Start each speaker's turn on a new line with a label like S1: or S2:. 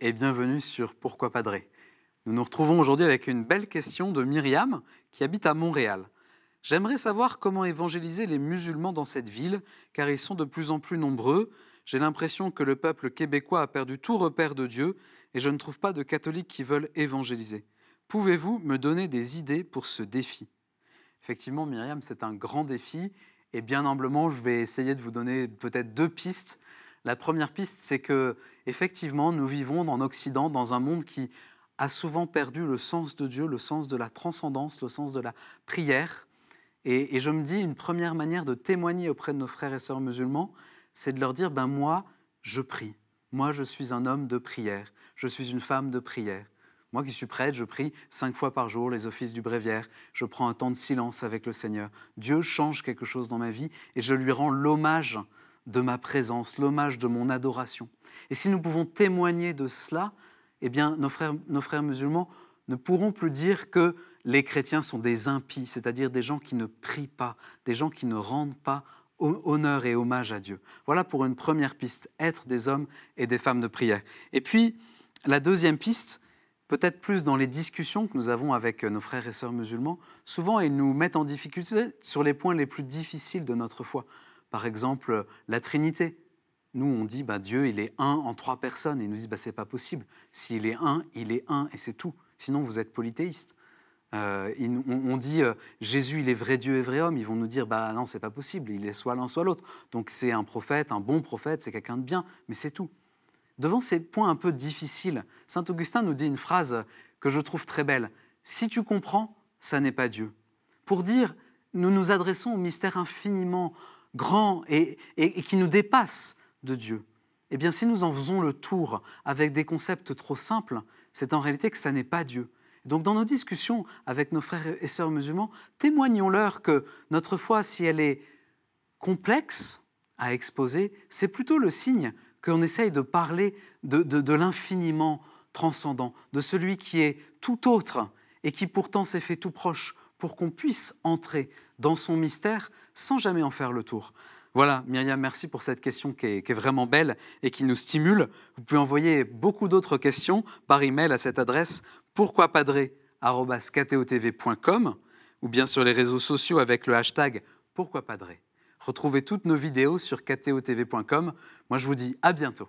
S1: et bienvenue sur Pourquoi Padré. Nous nous retrouvons aujourd'hui avec une belle question de Myriam qui habite à Montréal. J'aimerais savoir comment évangéliser les musulmans dans cette ville car ils sont de plus en plus nombreux. J'ai l'impression que le peuple québécois a perdu tout repère de Dieu et je ne trouve pas de catholiques qui veulent évangéliser. Pouvez-vous me donner des idées pour ce défi? Effectivement, Myriam, c'est un grand défi et bien humblement, je vais essayer de vous donner peut-être deux pistes. La première piste, c'est que effectivement, nous vivons en Occident dans un monde qui a souvent perdu le sens de Dieu, le sens de la transcendance, le sens de la prière. Et, je me dis, une première manière de témoigner auprès de nos frères et sœurs musulmans, c'est de leur dire, ben moi, je prie. Moi, je suis un homme de prière. Je suis une femme de prière. Moi qui suis prêtre, je prie cinq fois par jour les offices du bréviaire. Je prends un temps de silence avec le Seigneur. Dieu change quelque chose dans ma vie et je lui rends l'hommage de ma présence, l'hommage de mon adoration. Et si nous pouvons témoigner de cela, eh bien, nos frères, nos frères musulmans ne pourront plus dire que les chrétiens sont des impies, c'est-à-dire des gens qui ne prient pas, des gens qui ne rendent pas honneur et hommage à Dieu. Voilà pour une première piste, être des hommes et des femmes de prière. Et puis, la deuxième piste, peut-être plus dans les discussions que nous avons avec nos frères et sœurs musulmans, souvent ils nous mettent en difficulté sur les points les plus difficiles de notre foi. Par exemple, la Trinité. Nous, on dit, bah, Dieu, il est un en trois personnes. Et ils nous disent, bah, c'est pas possible. S'il est un, il est un, et c'est tout. Sinon, vous êtes polythéiste. Euh, on, dit euh, Jésus, il est vrai Dieu et vrai homme. Ils vont nous dire bah non, c'est pas possible. Il est soit l'un, soit l'autre. Donc c'est un prophète, un bon prophète, c'est quelqu'un de bien, mais c'est tout. Devant ces points un peu difficiles, saint Augustin nous dit une phrase que je trouve très belle. Si tu comprends, ça n'est pas Dieu. Pour dire, nous nous adressons au mystère infiniment grand et, qui nous dépasse de Dieu. Eh bien, si nous en faisons le tour avec des concepts trop simples, c'est en réalité que ça n'est pas Dieu. Donc, dans nos discussions avec nos frères et sœurs musulmans, témoignons-leur que notre foi, si elle est complexe à exposer, c'est plutôt le signe qu'on essaye de parler de, l'infiniment transcendant, de celui qui est tout autre et qui pourtant s'est fait tout proche pour qu'on puisse entrer dans son mystère sans jamais en faire le tour. Voilà, Myriam, merci pour cette question qui est, vraiment belle et qui nous stimule. Vous pouvez envoyer beaucoup d'autres questions par email à cette adresse pourquoipadré.com ou bien sur les réseaux sociaux avec le hashtag pourquoipadré. Retrouvez toutes nos vidéos sur ktotv.com. Moi, je vous dis à bientôt.